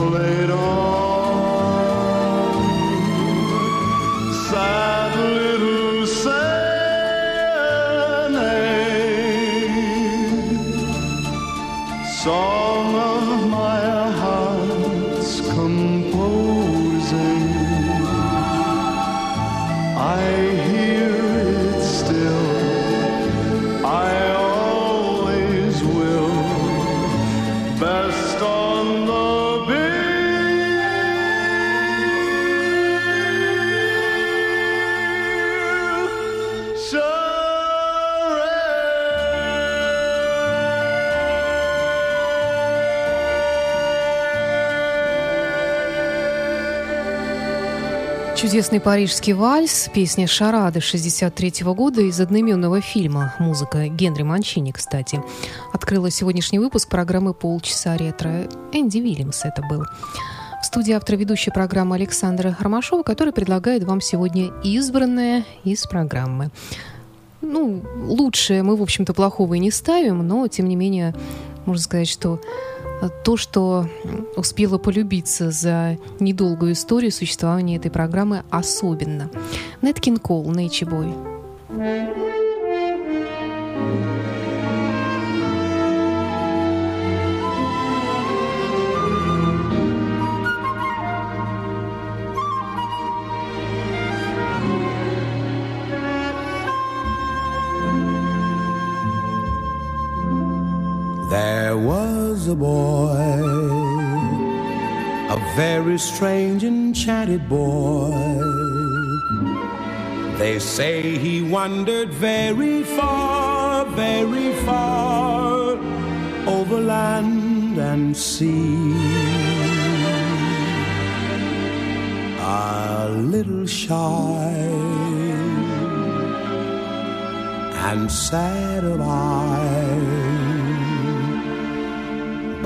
Played on. Чудесный парижский вальс, песня «Шарады» 63 года из одноименного фильма. Музыка Генри Манчини, кстати. Открыла сегодняшний выпуск программы «Полчаса ретро». Энди Вильямс это был. В студии автор ведущей программы Александра Ромашова, который предлагает вам сегодня избранное из программы. Ну, лучшее мы, в общем-то, плохого и не ставим, но, тем не менее, можно сказать, что то, что успело полюбиться за недолгую историю существования этой программы, особенно. Неткин Кол, Nature Boy. There a boy, a very strange, enchanted boy. They say he wandered very far, very far over land and sea. A little shy and sad of eye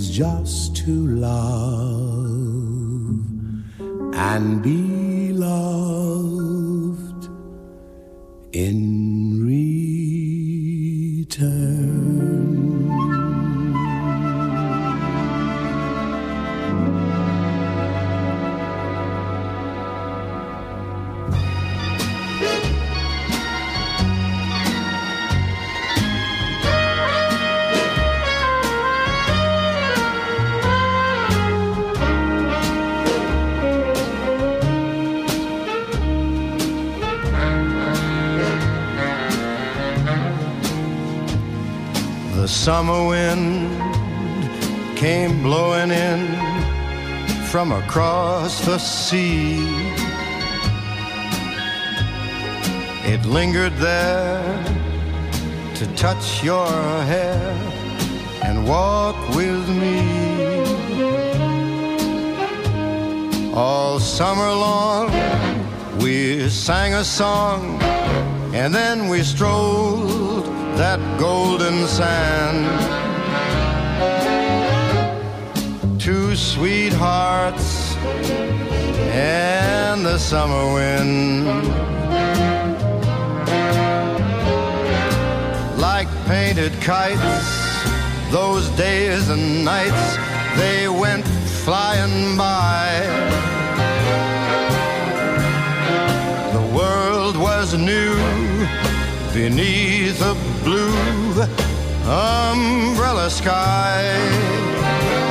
summer the sea. It lingered there to touch your hair and walk with me. All summer long, we sang a song and then we strolled that golden sand. Two sweethearts and the summer wind. Like painted kites, those days and nights, they went flying by. The world was new beneath a blue umbrella sky.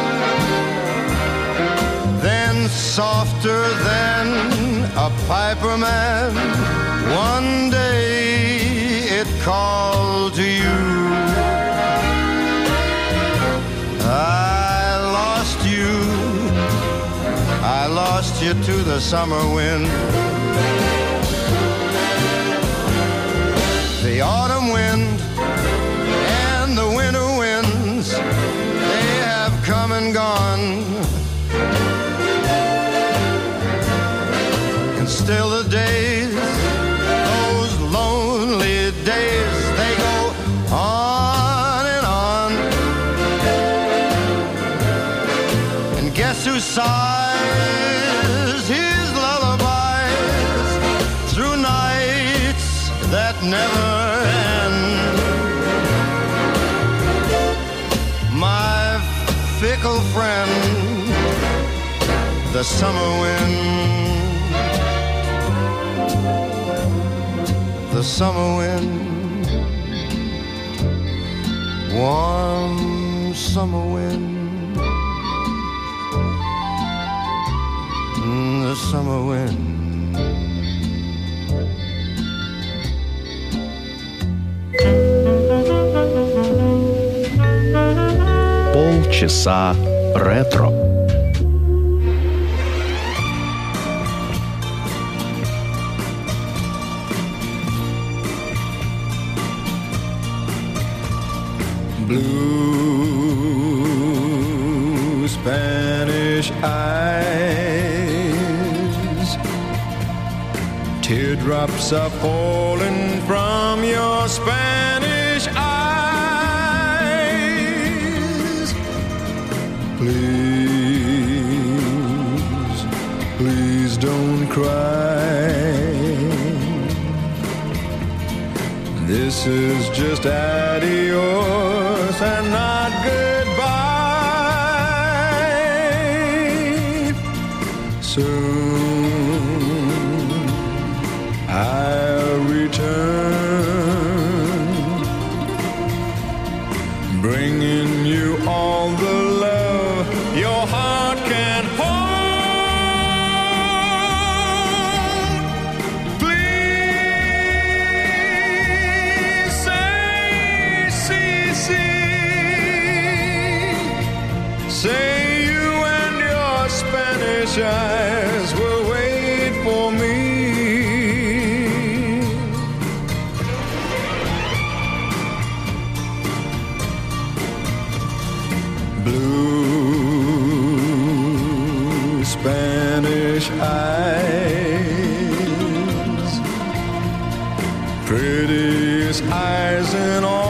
Softer than a piper man, one day it called to you. I lost you, I lost you to the summer wind. the autumn the summer wind, the summer wind, warm summer wind, the summer wind. часа ретро. Blue Spanish eyes, teardrops are falling from your Spanish eyes. Please, please don't cry. This is just adios and Spanish eyes, prettiest eyes in all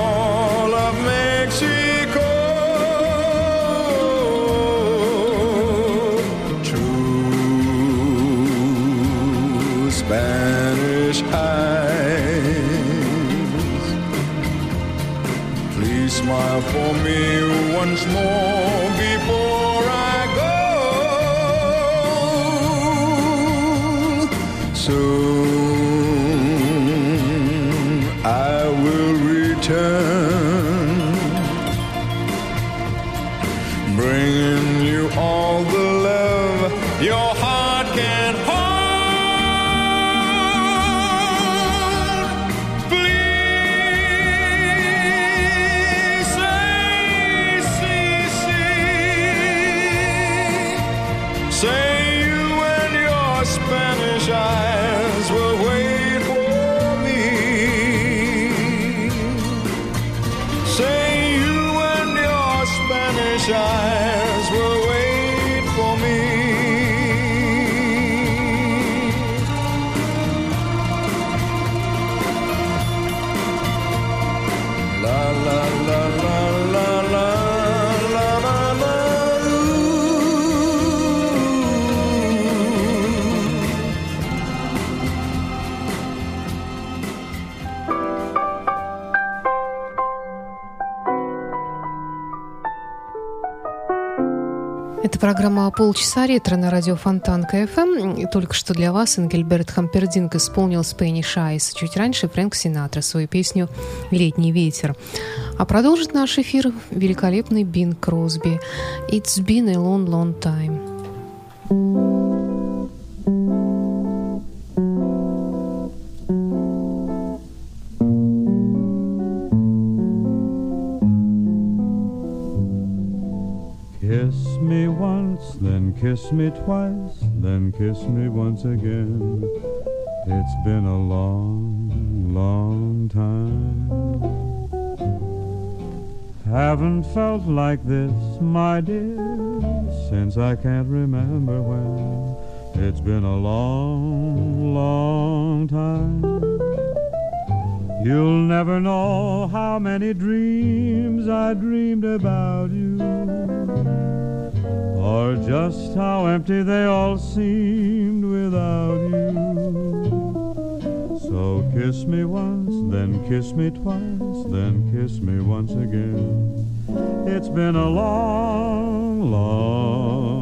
программа «Полчаса ретро» на радио Фонтан КФМ. И только что для вас Энгельберт Хампердинг исполнил Spanish Eyes. Чуть раньше Фрэнк Синатра свою песню «Летний ветер». А продолжит наш эфир великолепный Бин Кросби. «It's been a long, long time». Kiss me twice, then kiss me once again. It's been a long, long time. Haven't felt like this, my dear, since I can't remember when. It's been a long, long time. You'll never know how many dreams I dreamed about you, or just how empty they all seemed without you. So kiss me once, then kiss me twice, then kiss me once again. It's been a long, long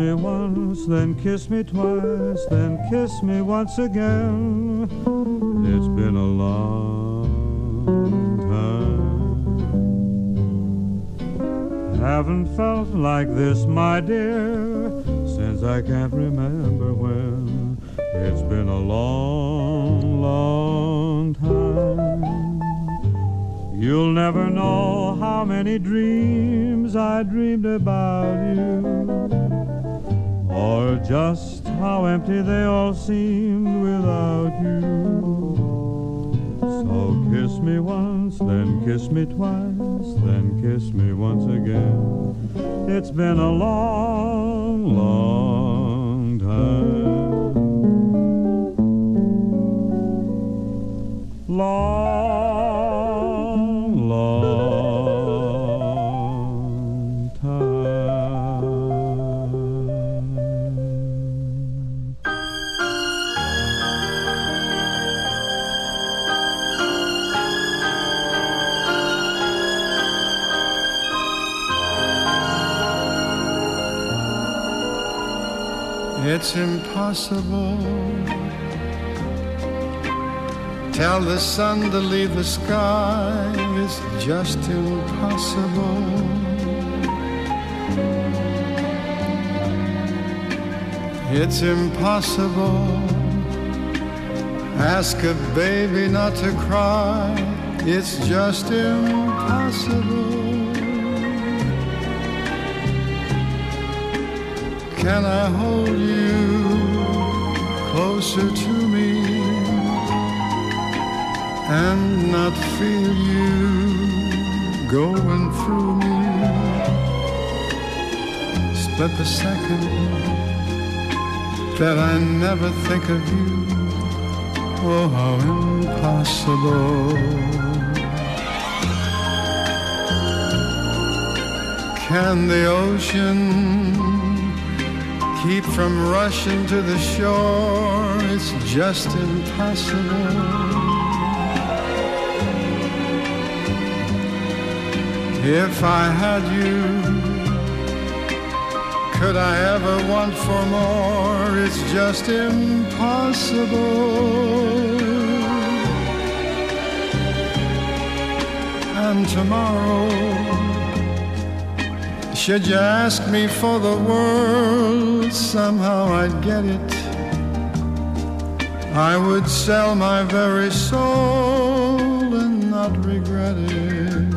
me once, then kiss me twice, then kiss me once again. It's been a long time. Haven't felt like this, my dear, since I can't remember when. It's been a long, long time. You'll never know how many dreams I dreamed about you, or just how empty they all seemed without you. So kiss me once, then kiss me twice, then kiss me once again. It's been a long, long time. Long, It's impossible. Tell the sun to leave the sky. It's just impossible. It's impossible. Ask a baby not to cry. It's just impossible. Can I hold you closer to me and not feel you going through me? Split the second that I never think of you. Oh, how impossible. Can the ocean keep from rushing to the shore. It's just impossible. If I had you, could I ever want for more? It's just impossible. And tomorrow, should you ask me for the world, somehow I'd get it. I would sell my very soul and not regret it.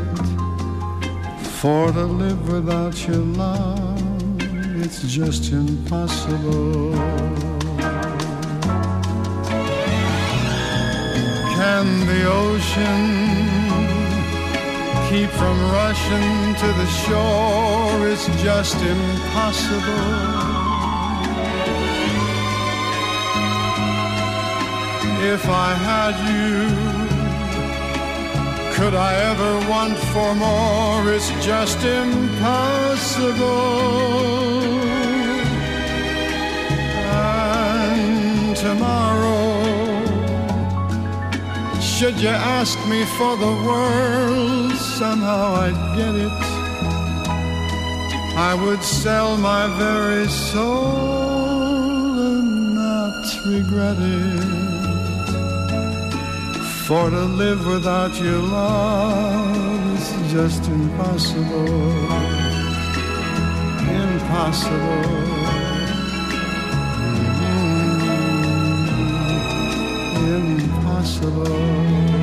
For to live without your love, it's just impossible. Can the ocean keep from rushing to the shore It's just impossible. If I had you, could I ever want for more? It's just impossible. And tomorrow, should you ask me for the world, somehow I'd get it. I would sell my very soul and not regret it. For to live without your love is just impossible. Impossible. Mm, impossible.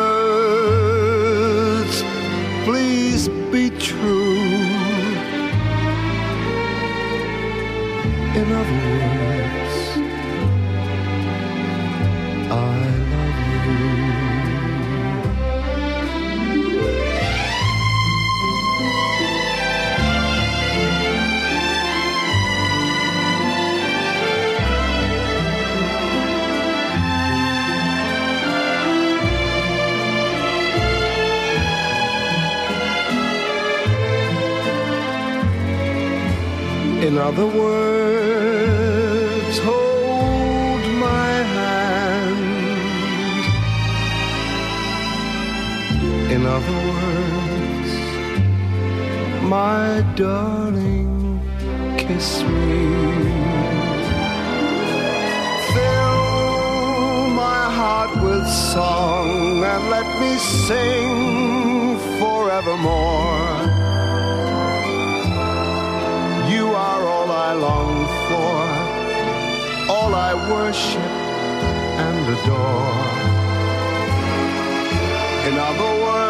be true. In other words, other words, worship and adore. In other words,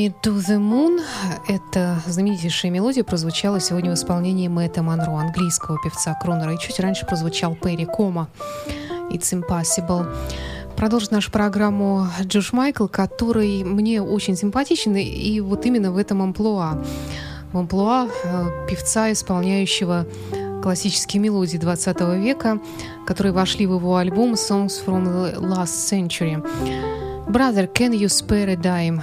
Me to the Moon. Эта знаменитейшая мелодия прозвучала сегодня в исполнении Мэтта Монро, английского певца Кронера. И чуть раньше прозвучал Перри Кома. It's Impossible. Продолжит нашу программу Джош Майкл, который мне очень симпатичен, и вот именно в этом амплуа. В амплуа э, певца, исполняющего классические мелодии 20 века, которые вошли в его альбом Songs from the Last Century. Brother, can you spare a dime?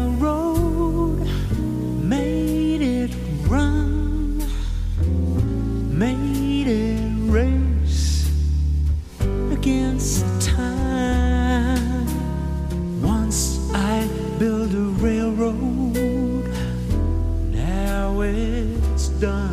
done.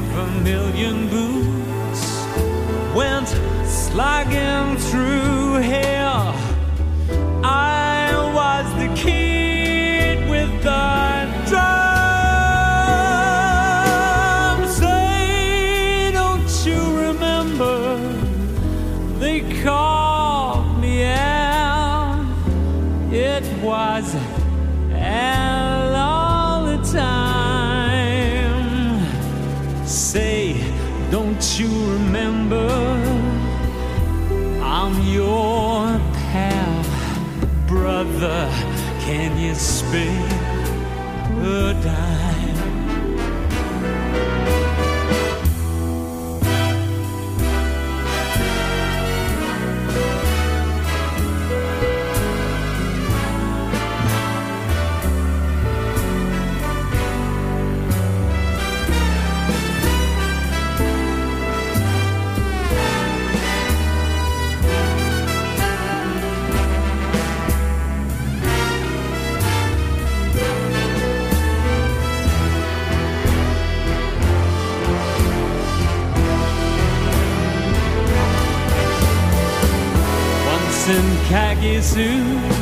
Half a million boots went slogging through hell. I was the kid and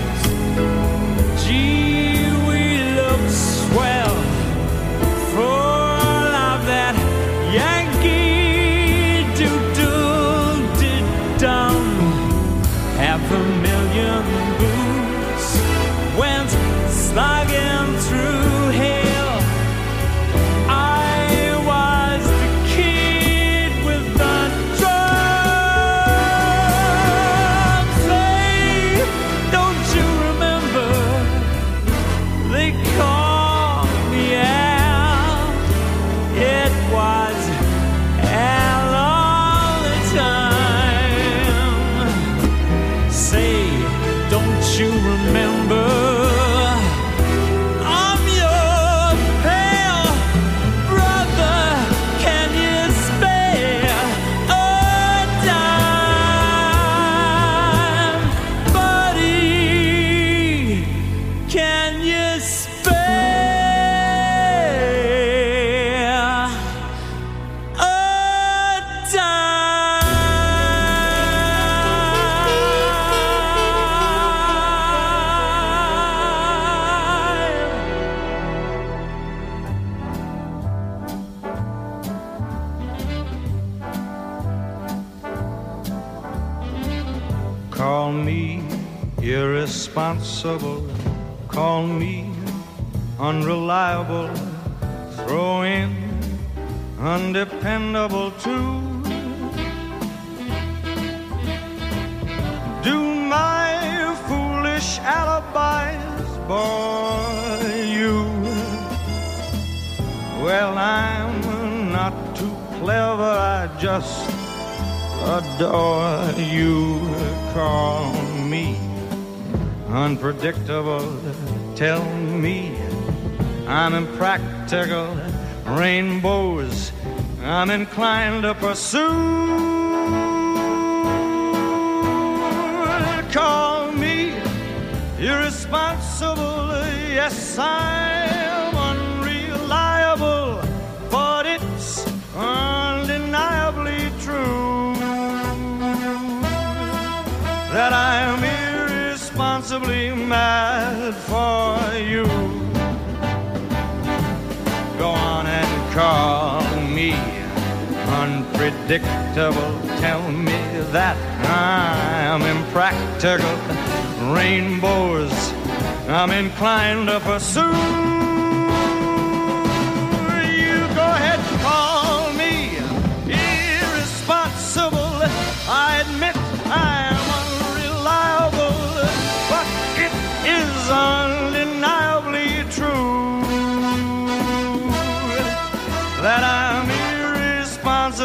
irresponsible. Call me unreliable. Throw in undependable too. Do my foolish alibis bore you? Well, I'm not too clever. I just adore you. Call unpredictable. Tell me I'm impractical. Rainbows I'm inclined to pursue. Call me irresponsible. Yes, I'm unreliable, but it's undeniably true that I'm irresponsibly mad for you. Go on and call me unpredictable. Tell me that I'm impractical. Rainbows I'm inclined to pursue.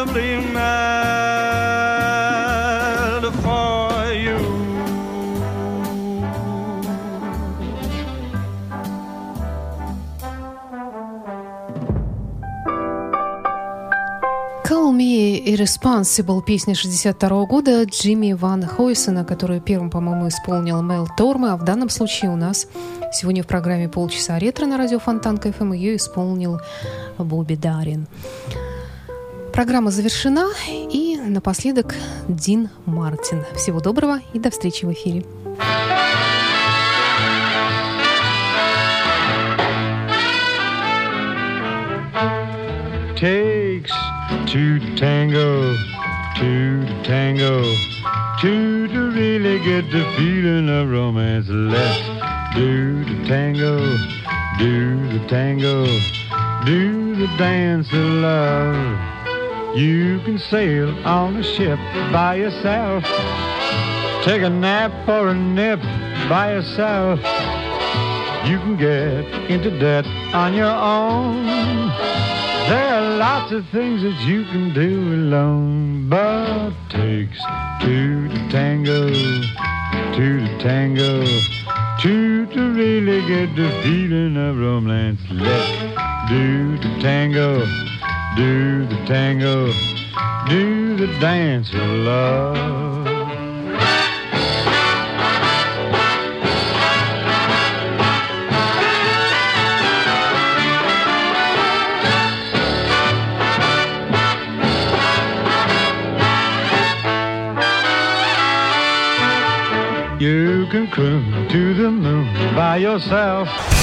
Irresponsibly mad for you. Call Me Irresponsible, песня 62 года Джимми Ван Хойсона, которую первым, по-моему, исполнил Мел Торме, а в данном случае у нас сегодня в программе «Полчаса ретро» на радио Фонтан КФМ ее исполнил Бобби Дарин. Программа завершена, и напоследок Дин Мартин. Всего доброго и до встречи в эфире. takes two to tango, two to tango, two to really get the feeling of romance. Let's do the tango, do the tango, do the dance of love. You can sail on a ship by yourself, take a nap or a nip by yourself. You can get into debt on your own. There are lots of things that you can do alone, but takes two to tango, two to tango, two to really get the feeling of romance. Let's do the tango, do the tango, do the dance of love. you can cruise to the moon by yourself.